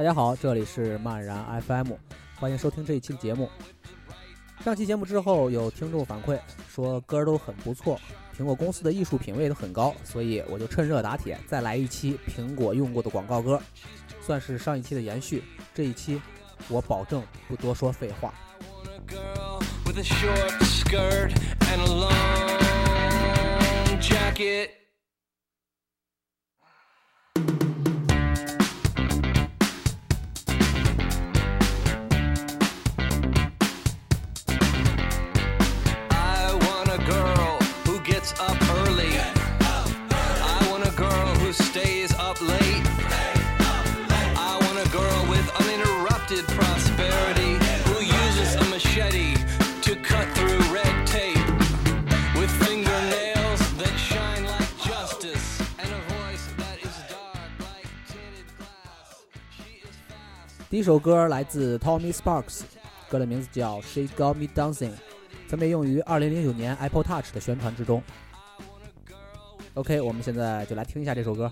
大家好，这里是漫然 FM，欢迎收听这一期的节目。上期节目之后，有听众反馈说歌都很不错，苹果公司的艺术品味都很高，所以我就趁热打铁再来一期苹果用过的广告歌，算是上一期的延续。这一期我保证不多说废话。With a short skirt and a long jacket. gets up early. Get up early. I want a girl who stays up late. Stay up late. I want a girl with uninterrupted prosperity who uses a machete to cut through red tape with fingernails that shine like justice and a voice that is dark like tinted glass. She is fast. 第一首歌来自 Tommy Sparks，歌的名字叫《She Got Me Dancing》。分别用于二零零九年 apple touch 的宣传之中。Ok 我们现在就来听一下这首歌。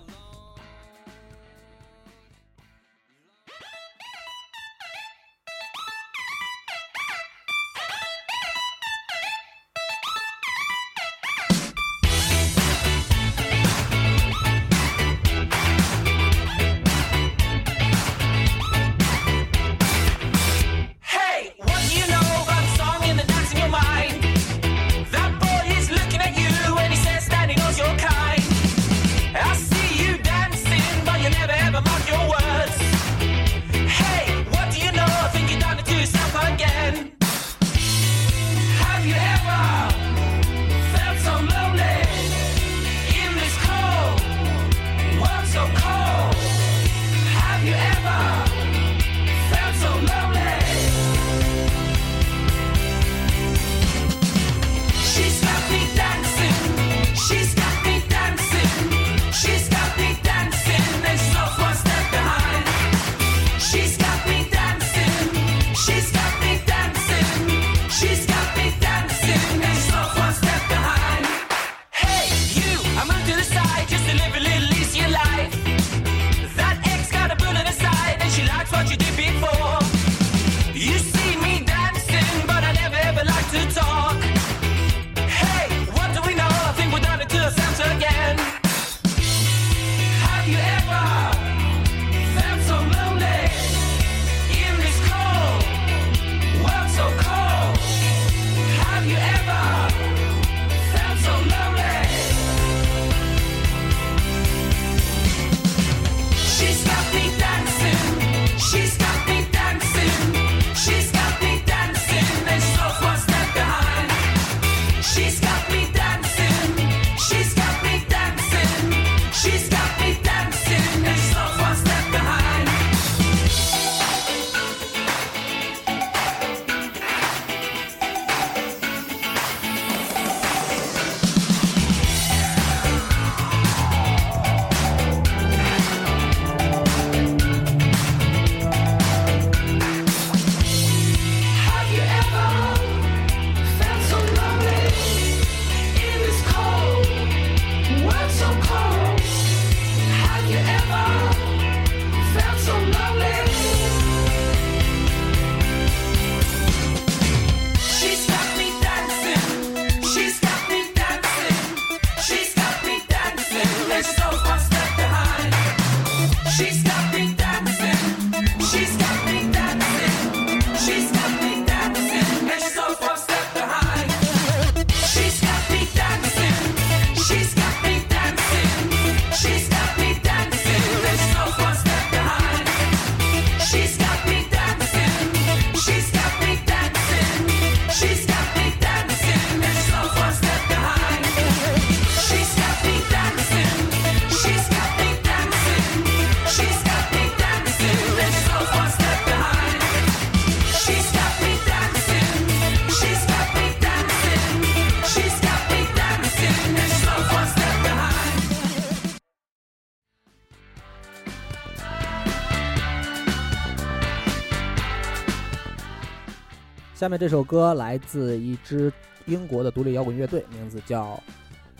下面这首歌来自一支英国的独立摇滚乐队，名字叫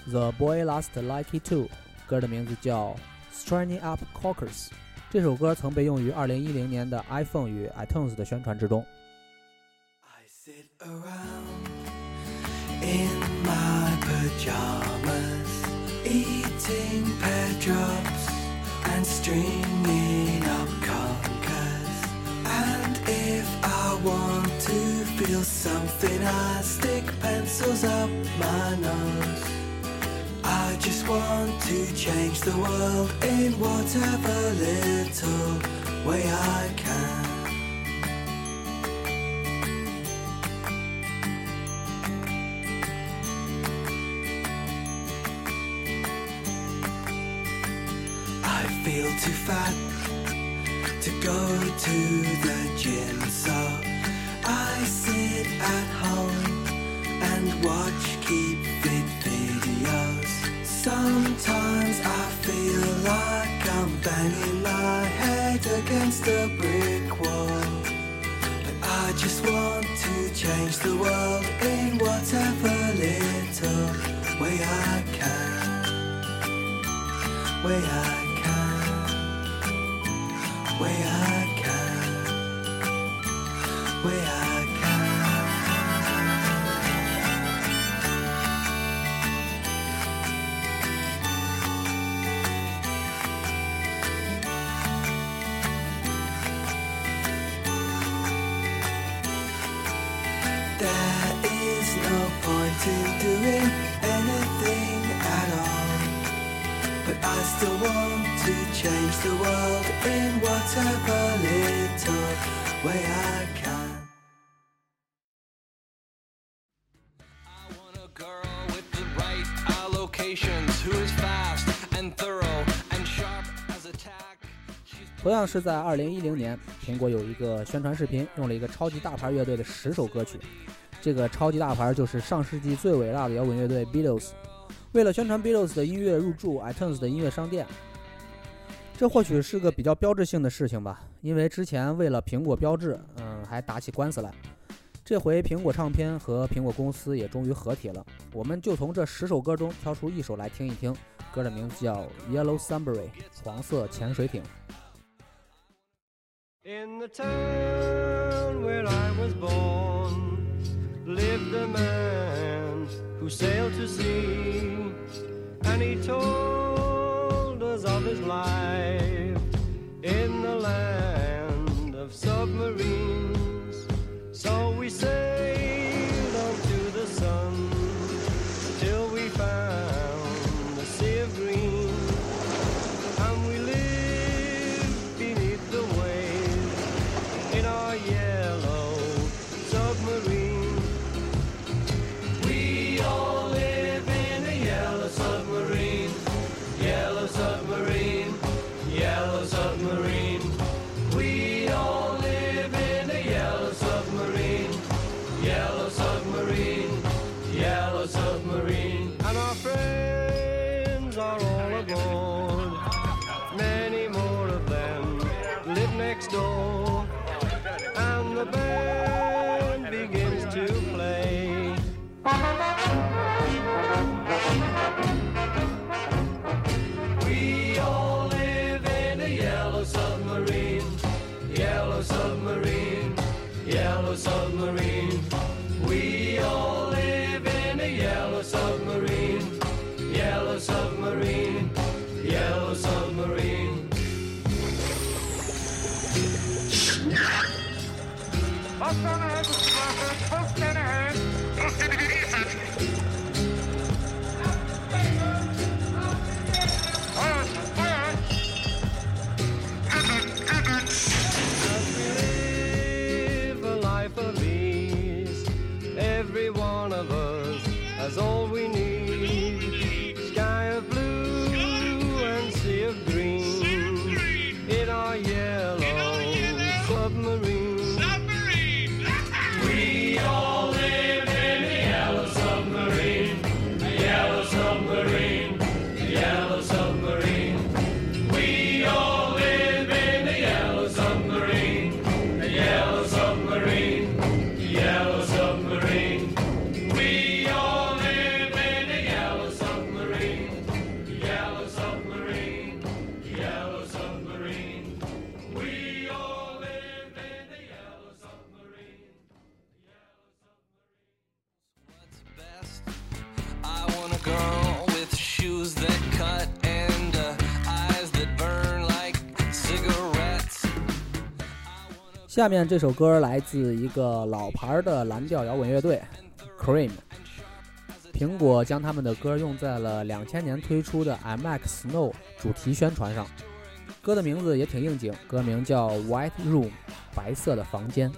The Boy Last Likey Two，歌的名字叫 Straining Up Cockers。这首歌曾被用于2010年的 iPhone 与 iTunes 的宣传之中。I sit around in my pajamas, eating pet drops and stringing up. And if I want to. Feel something, I stick pencils up my nose. I just want to change the world in whatever little way I can. I feel too fat to go to the gym, so I sit at home and watch keep fit videos. Sometimes I feel like I'm banging my head against a brick wall. But I just want to change the world in whatever little way I can way I can, way I little way I can. I want a girl with the right allocations who is fast and thorough and sharp as a tack. 同样是在二零一零年，苹果有一个宣传视频，用了一个超级大牌乐队的十首歌曲。这个超级大牌就是上世纪最伟大的摇滚乐队 Beatles。为了宣传 Beatles 的音乐入驻 iTunes 的音乐商店，这或许是个比较标志性的事情吧。因为之前为了苹果标志，嗯，还打起官司来。这回苹果唱片和苹果公司也终于合体了。我们就从这十首歌中挑出一首来听一听，歌的名字叫《Yellow Submarine》，黄色潜水艇。In the town where I was born lived a man who sailed to sea, and he told of his life in the land of submarines. So we sailed As we live a life of ease, every one of us has 下面这首歌来自一个老牌的蓝调摇滚乐队 Cream。苹果将他们的歌用在了两千年推出的 MX Snow 主题宣传上，歌的名字也挺应景，歌名叫 White Room，白色的房间。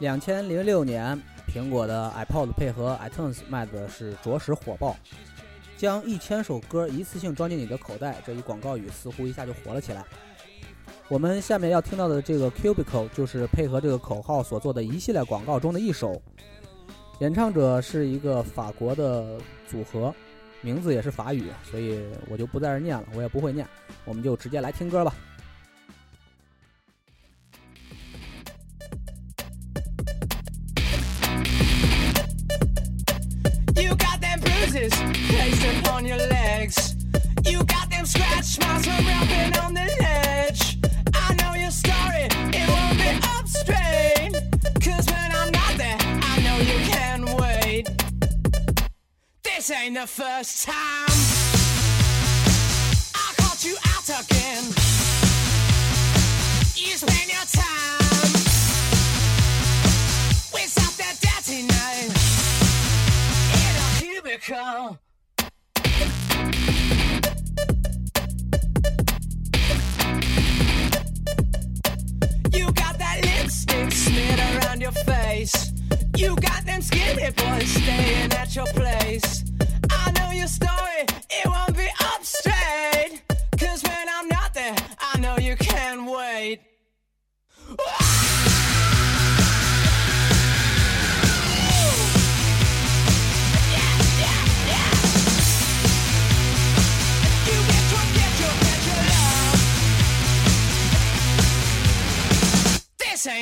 两千零六年，苹果的 iPod 配合 iTunes 卖的是着实火爆，将一千首歌一次性装进你的口袋，这一广告语似乎一下就火了起来。我们下面要听到的这个 Cubicle 就是配合这个口号所做的一系列广告中的一首，演唱者是一个法国的组合，名字也是法语，所以我就不在这念了，我也不会念，我们就直接来听歌吧。Bruises placed upon your legs. You got them scratch marks from rubbing on the ledge. I know your story, it won't be up straight. Cause when I'm not there, I know you can wait. This ain't the first time I caught you out again. Cubicle. You got that lipstick smeared around your face. You got them skinny boys staying at your place. I know your story,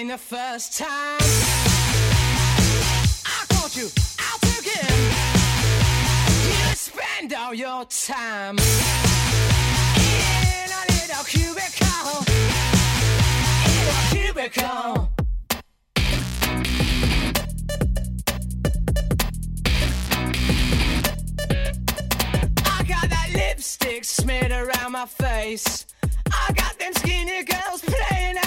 the first time I caught you out again. You spend all your time in a little cubicle. In a cubicle. I got that lipstick smeared around my face. I got them skinny girls playing.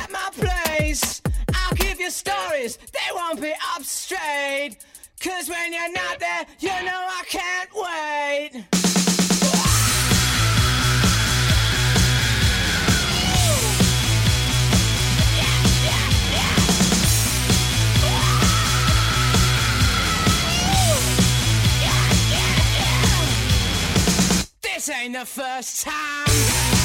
I'll give you stories, they won't be up straight. Cause when you're not there, you know I can't wait. This ain't the first time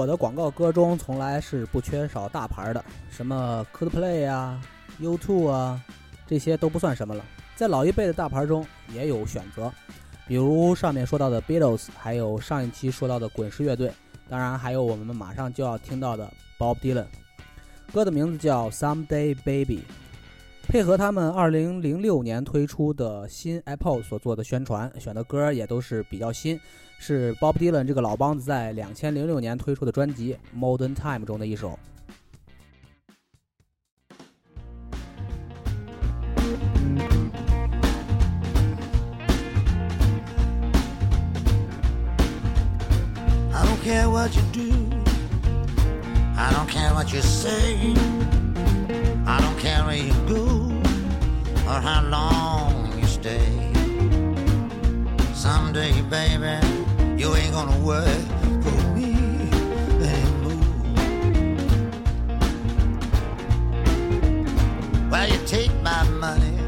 我的广告歌中从来是不缺少大牌的，什么 Coldplay 啊、U2 啊，这些都不算什么了。在老一辈的大牌中也有选择，比如上面说到的 Beatles，还有上一期说到的滚石乐队，当然还有我们马上就要听到的 Bob Dylan。歌的名字叫《Someday Baby》，配合他们2006年推出的新 Apple 所做的宣传，选的歌也都是比较新。是 Bob Dylan 这个老梆子在两千零六年推出的专辑《Modern Time》中的一首。I don't care what you do. I don't care what you say. I don't care where you go or how long you stay. Someday, baby, you ain't gonna work for me anymore. Well, you take my money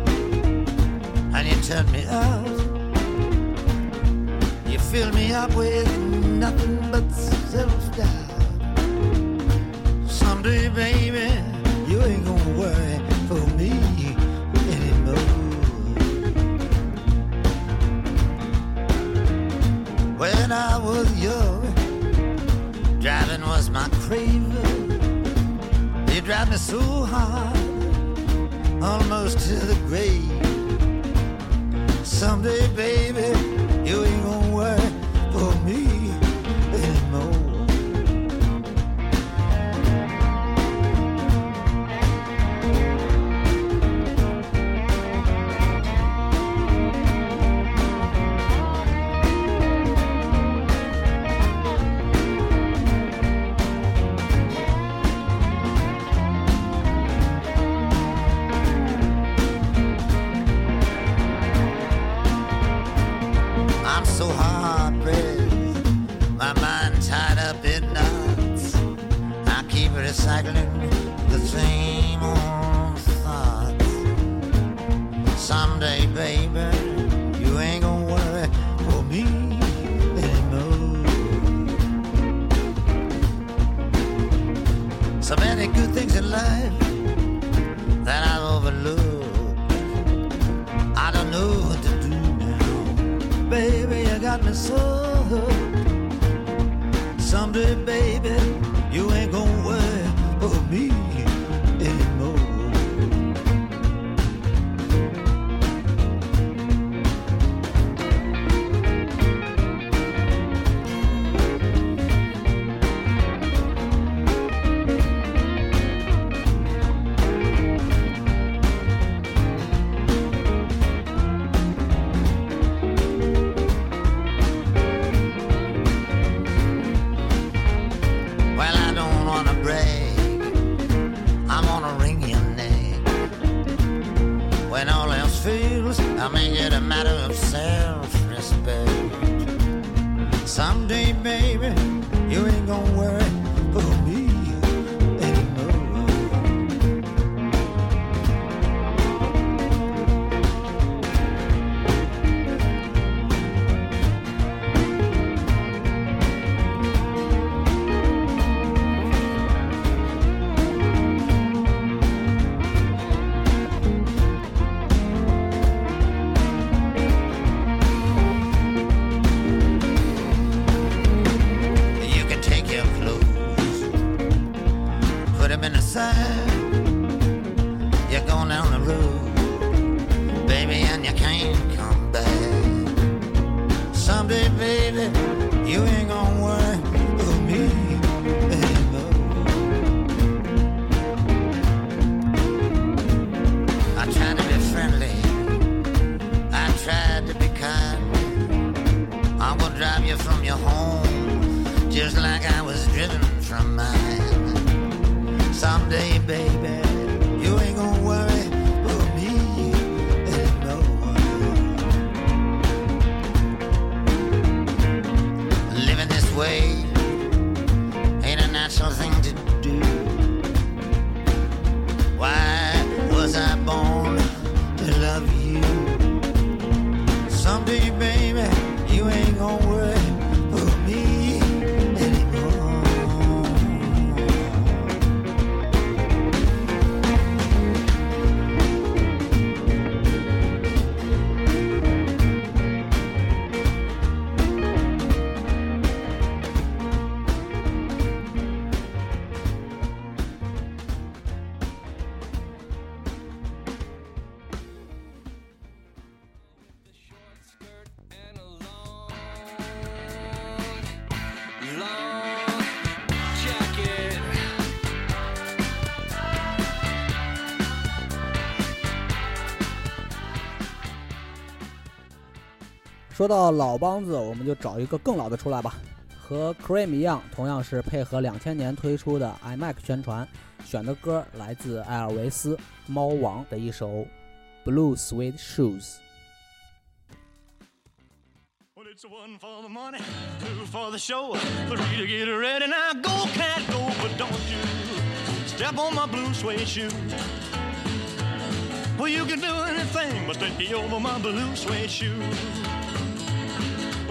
and you turn me out. You fill me up with nothing but self doubt. Someday, baby, you ain't gonna worry for me. When I was young, driving was my craving. You drive me so hard, almost to the grave. Someday, baby, you ain't gonna worry for me 说到老梆子，我们就找一个更老的出来吧。和 Cream 一样，同样是配合两千年推出的 iMac 宣传，选的歌来自艾尔维斯《猫王》的一首《Blue Suede Shoes》。 Well, it's one for the money, two for the show, three to get ready. Now go, cat, go, but don't you step on my blue suede shoe. Well, you can do anything but take over my blue suede shoes.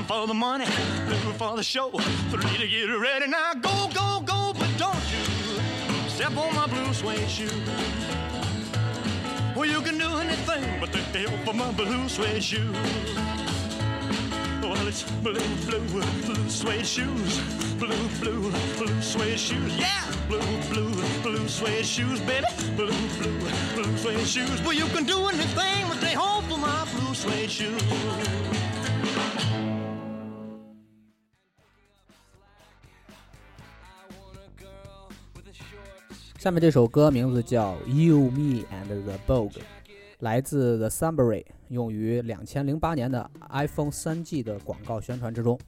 One for the money, two for the show, three to get ready. Now go, go, go, but don't you step on my blue suede shoe. Well, you can do anything but take the help of my blue suede shoe. Well, it's blue, blue, blue suede shoes. Blue, blue, blue suede shoes. Yeah! Blue, blue, blue suede shoes, baby. Blue, blue, blue suede shoes. Well, you can do anything but they hope for my blue suede shoes. 下面这首歌名字叫《You, Me and the Vogue》，来自 The Sunbury，用于两千零八年的 iPhone 3G 的广告宣传之中。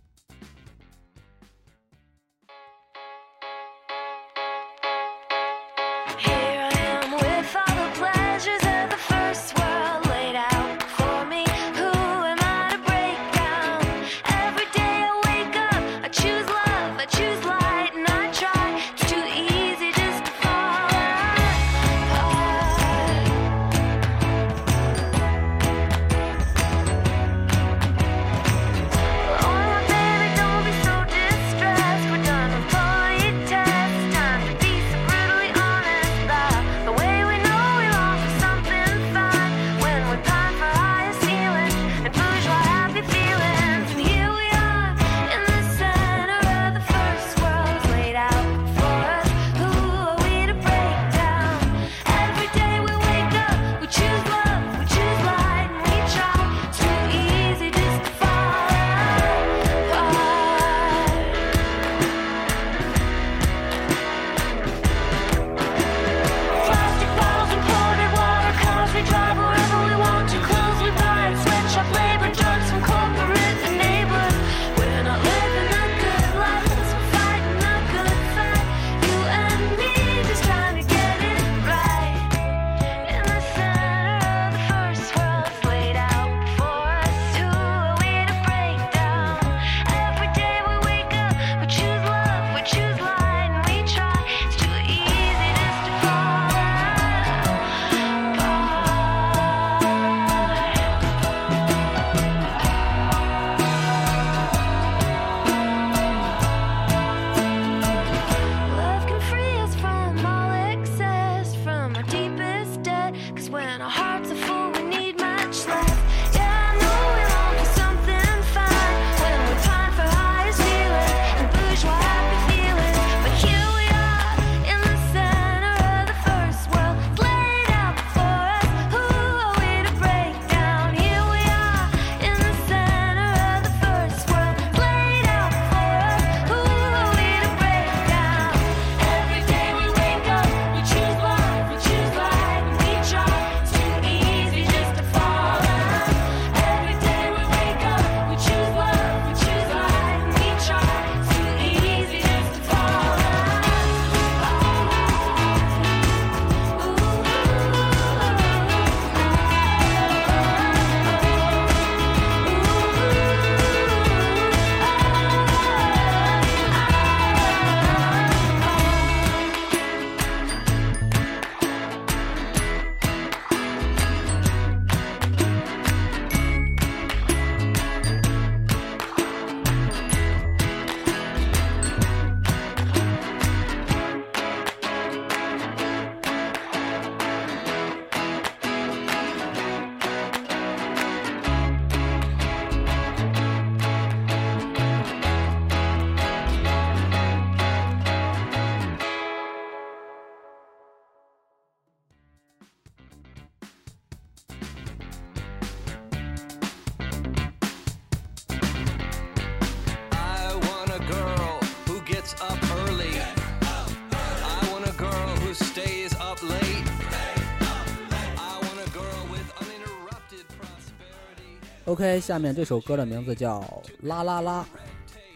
OK，下面这首歌的名字叫《啦啦啦》，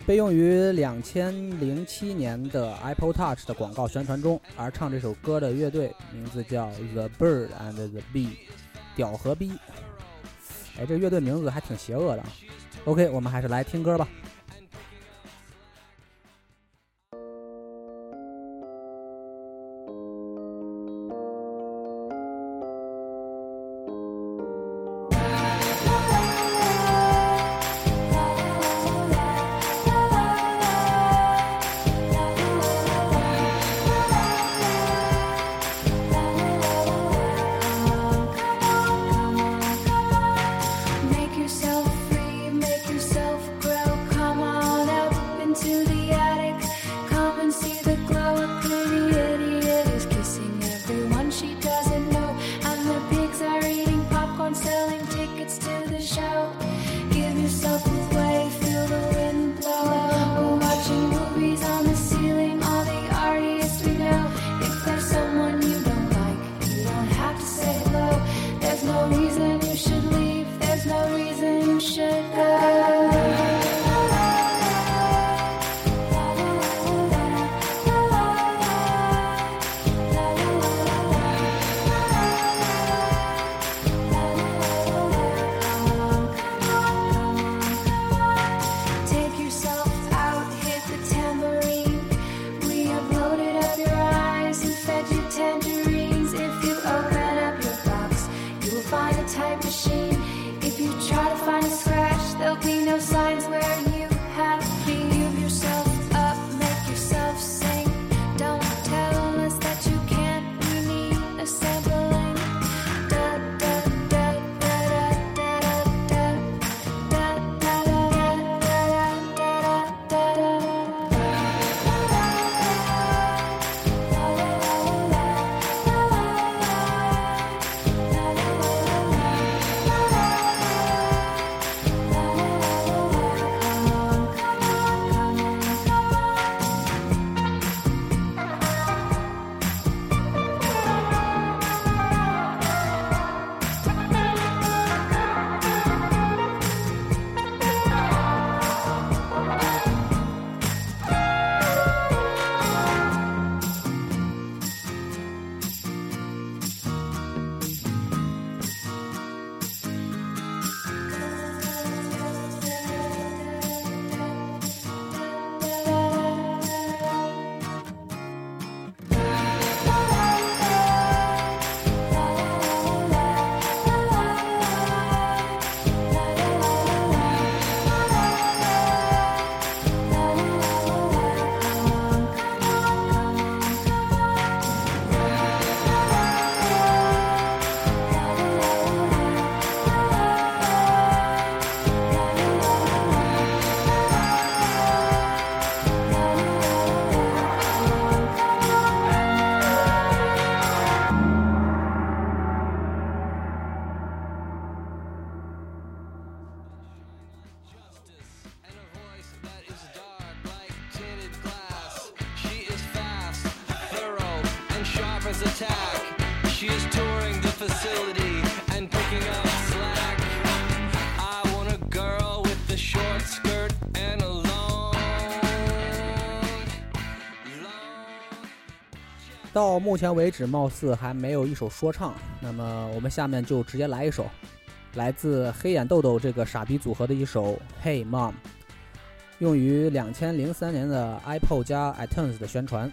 被用于两千零七年的 Apple Touch 的广告宣传中，而唱这首歌的乐队名字叫 The Bird and the Bee，屌和逼。哎，这乐队名字还挺邪恶的啊。OK，我们还是来听歌吧。到目前为止，貌似还没有一首说唱。那么我们下面就直接来一首，来自黑眼豆豆这个傻逼组合的一首《Hey Mom》，用于两千零三年的 Apple 加 iTunes 的宣传。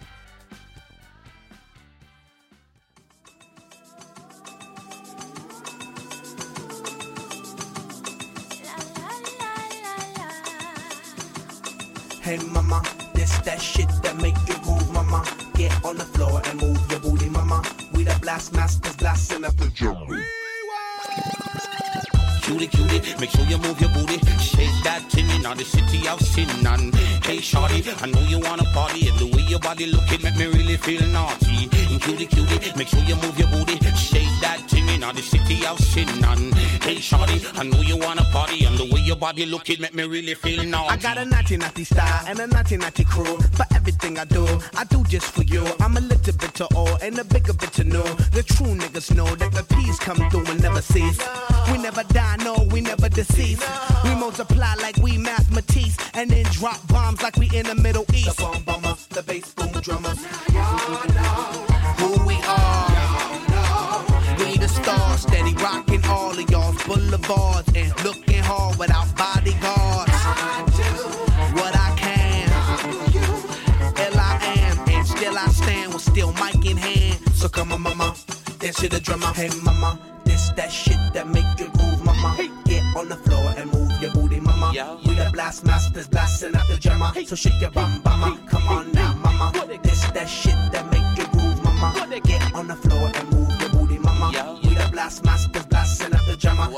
Hey mama, this that shit that make you move, mama. Get on the floor and move your booty, mama. We the blast masters blasting up the drum. Cutie, cutie, make sure you move your booty. Shake that thing in the city of sin. And hey, shorty, I know you wanna party. And the way your body looking make me really feel naughty. And cutie, cutie, make sure you move your booty. Shake that thing in the city of sin. And hey, shorty, I know you wanna party, and the way your body looking make me really feel naughty. I got a naughty naughty style and a naughty naughty crew. For everything I do, I do just for you. I'm a little bit to all and a bigger bit to know. The true niggas know that the peace come through and never cease. We never die, no, we never decease. We multiply like we mathematics and then drop bombs like we in the Middle East. The bomb bomber, the bass boom drummers. Who we are. Stars, steady rocking all of y'all's boulevards and looking hard without bodyguards. I do What I can, L I am, and still I stand with still mic in hand. So come on, mama, dance to the drummer. Hey, mama, this that shit that make you groove, mama. Get on the floor and move your booty, mama. We the blast masters blasting out the drummer. So shake your bum, mama. Come on now, mama. This that shit that make you groove, mama. Get on the floor and move your booty, mama. We the blast masters blasting out the drummer.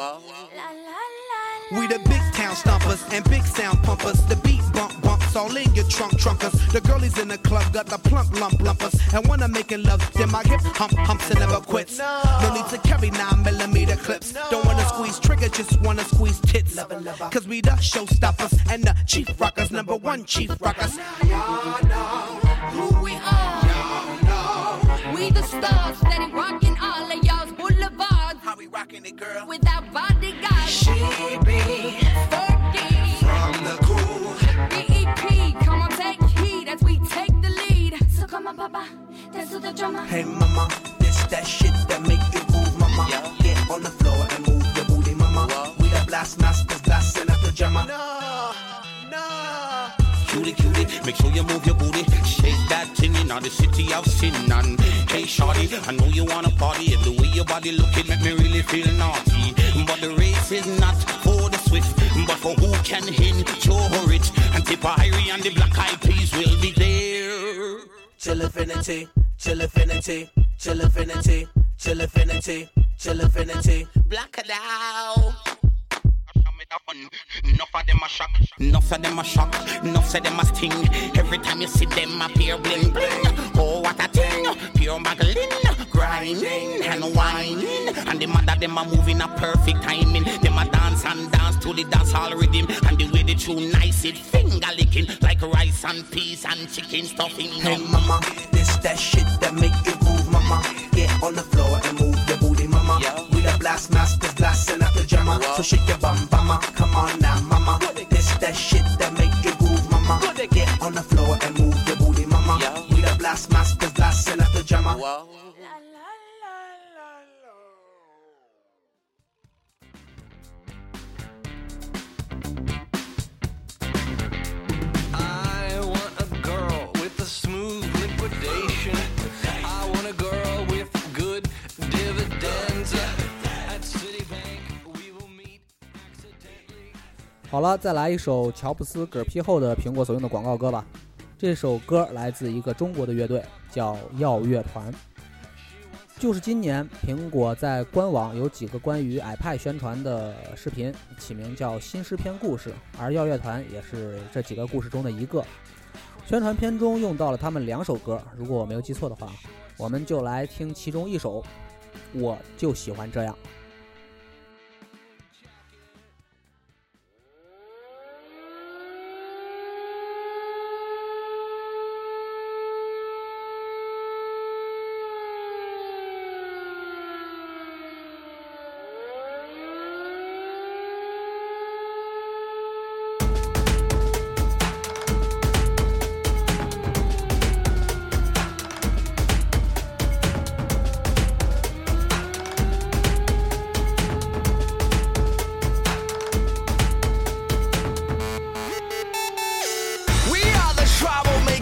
We the big town stompers and big sound pumpers. The beat bump bumps all in your trunk trunkers. The girlies in the club got the plump lump lumpers. And when I'm making love, then my hip hump humps and never quits. No need to carry nine millimeter clips. Don't wanna squeeze trigger, just wanna squeeze tits. Cause we the showstoppers and the chief rockers, number one chief rockers. who we are. We the stars steady rocking it, girl? Without bodyguards. She be Fergie. from the cool. BEP, come on, take heed as we take the lead. So come on, Papa, dance to the drummer. Hey mama, this that shit that make you move, mama. Get on the floor and move your booty, mama. We the blast masters blasting at the drummer. No, no. Cutie, cutie, make sure you move your booty. Shake that thing in the city of sin. And hey, shorty, I know you wanna party. And the way your body looking make me really feel naughty. But the race is not for the swift, but for who can endure it. And Tippa Irie and the Black Eyed Peas will be there. Chill affinity, chill affinity, chill affinity, chill affinity, chill affinity. Black it out. Enough of them a shock, enough of them a shock, enough of them a sting. Every time you see them appear bling bling. Oh what a thing, pure muggling, grinding and whining. And the mother them a moving a perfect timing. Them a dance and dance to the dance hall rhythm. And the way they tune nice it finger licking like rice and peas and chicken stuffing. Hey mama, this that shit that make you move, mama. Get on the floor and move your booty, mama. We the blast masters blasting at the drummer. So shake your bum, 好了，再来一首乔布斯嗝屁后的苹果所用的广告歌吧。这首歌来自一个中国的乐队，叫耀乐团。就是今年，苹果在官网有几个关于 iPad 宣传的视频，起名叫“新诗篇故事”，而耀乐团也是这几个故事中的一个。宣传片中用到了他们两首歌，如果我没有记错的话，我们就来听其中一首。我就喜欢这样。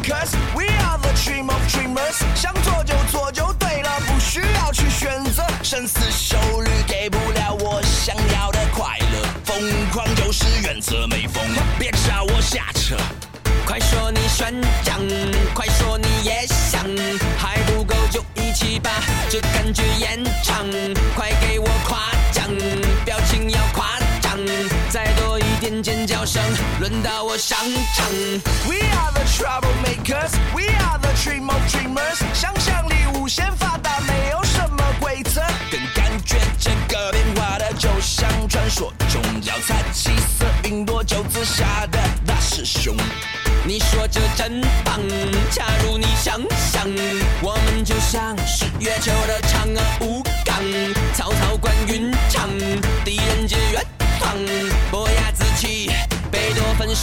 Troublemakers, we are the dream of dreamers。想做就做就对了，不需要去选择。深思熟虑给不了我想要的快乐，疯狂就是原则，没疯别找我瞎扯。快说你宣讲，快说你也想，还不够就一起把这感觉延长。商场，we are the troublemakers，we are the dream of dreamers。想象力无限发达，没有什么规则，更感觉这个变化的就像传说中脚踩七色云朵就自杀的大师兄。你说这真棒，假如你想想，我们就像是月球的嫦娥。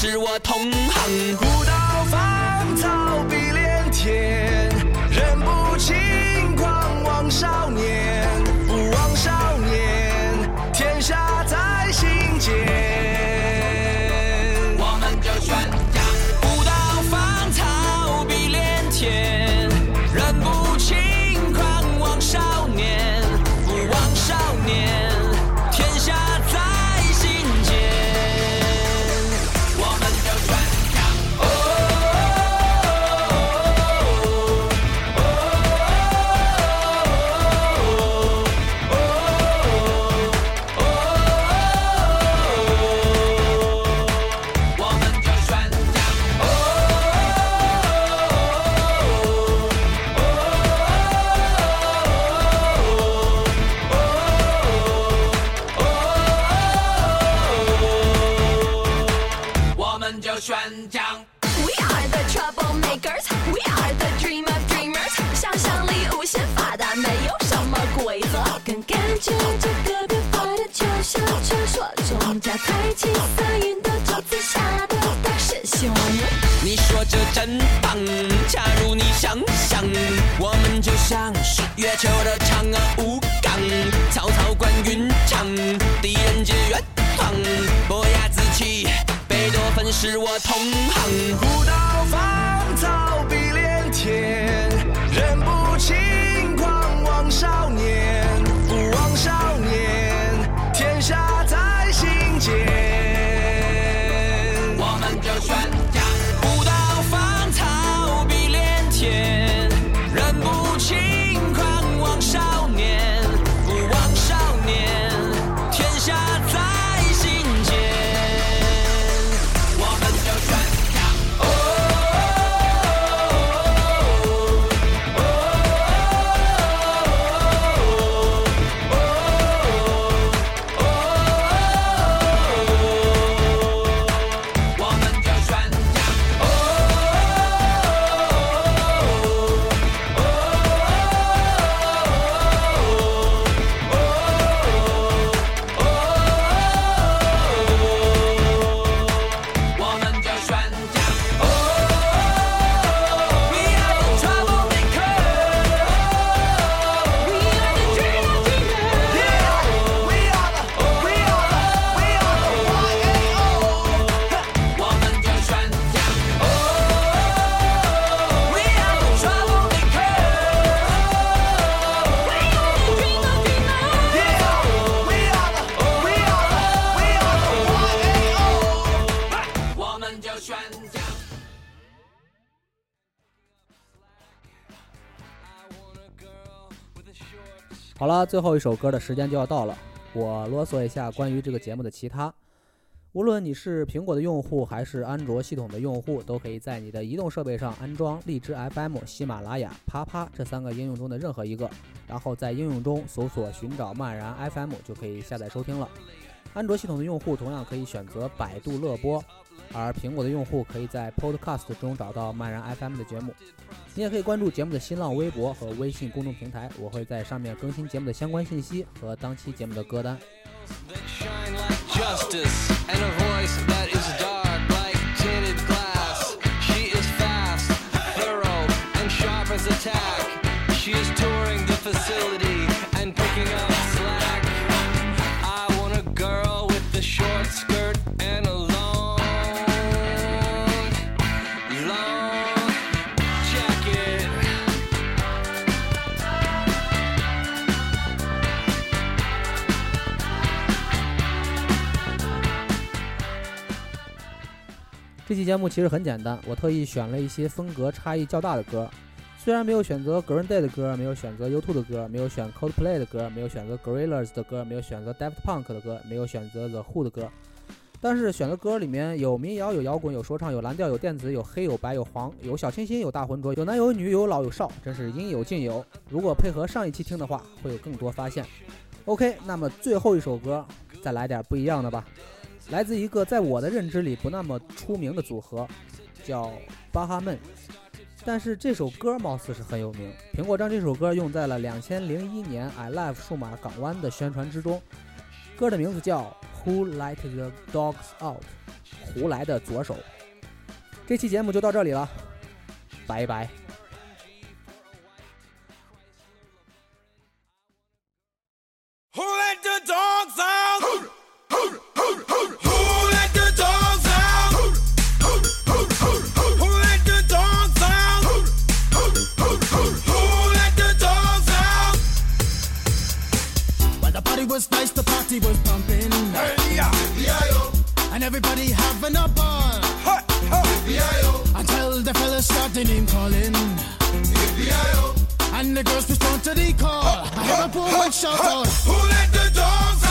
是我同行。古道芳最后一首歌的时间就要到了，我啰嗦一下关于这个节目的其他。无论你是苹果的用户还是安卓系统的用户，都可以在你的移动设备上安装荔枝 FM、喜马拉雅、啪啪这三个应用中的任何一个，然后在应用中搜索寻找漫然 FM 就可以下载收听了。安卓系统的用户同样可以选择百度乐播，而苹果的用户可以在 Podcast 中找到漫然 FM 的节目。你也可以关注节目的新浪微博和微信公众平台，我会在上面更新节目的相关信息和当期节目的歌单。这期节目其实很简单，我特意选了一些风格差异较大的歌。虽然没有选择 Green Day 的歌，没有选择 U2 的歌，没有选 Coldplay 的歌，没有选择 Gorillaz 的歌，没有选择 Daft Punk 的歌，没有选择 The Who 的歌，但是选的歌里面有民谣、有摇滚、有说唱、有蓝调、有电子、有黑、有白、有黄、有小清新、有大浑浊、有男有女、有老有少，真是应有尽有。如果配合上一期听的话，会有更多发现。OK，那么最后一首歌，再来点不一样的吧。来自一个在我的认知里不那么出名的组合，叫巴哈闷。但是这首歌貌似是很有名。苹果将这首歌用在了两千零一年 I Love 数码港湾的宣传之中。歌的名字叫《Who Let the Dogs Out》，胡来的左手。这期节目就到这里了，拜拜。Who let the dogs out? Who let the dogs out? Who let the dogs out? Who let the dogs out? Well, the party was nice, the party was pumping. Hey, yeah, B.I.O. And everybody having a ball. Hey, hey, B.I.O. Until the started name calling. B.I.O. And the girls respond to the call. I hear a woman shout out. Who let the dogs out?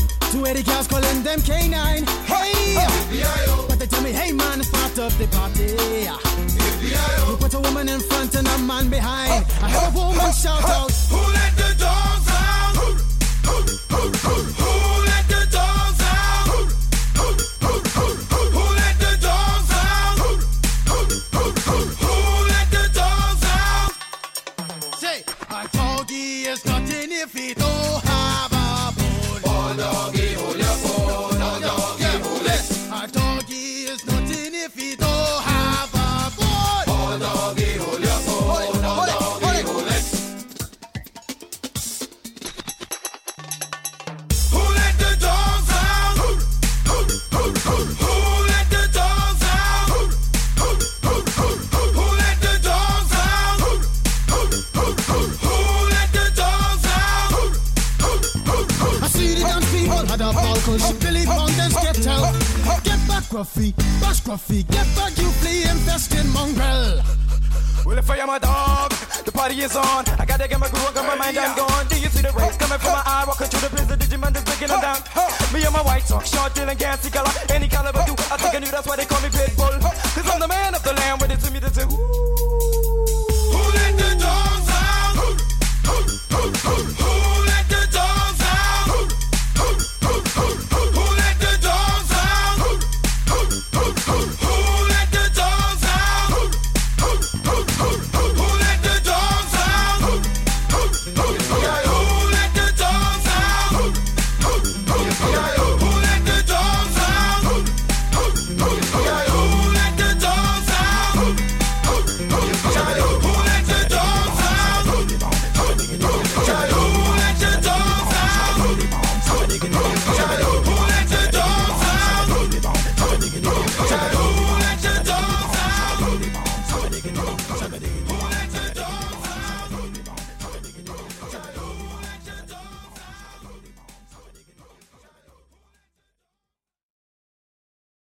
Two Eddie cars calling them K9. Hey! B.I.O. But they tell me, hey man, it's part of the party. You put a woman in front and a man behind. I heard a woman shout out. Gruffy, bash Gruffy, get back, you flea infested mongrel. Well, if I am a dog, the party is on. I gotta get my groove on, got my mind, I'm gone. Do you see the rays coming from my eye? Walking through the prison, Digimon is breaking them down. Me and my white talk, short, dealing, gassy color. Any caliber, do I think I knew that's why they call me Pitbull. Cause I'm the man of the land, with it to me, to say,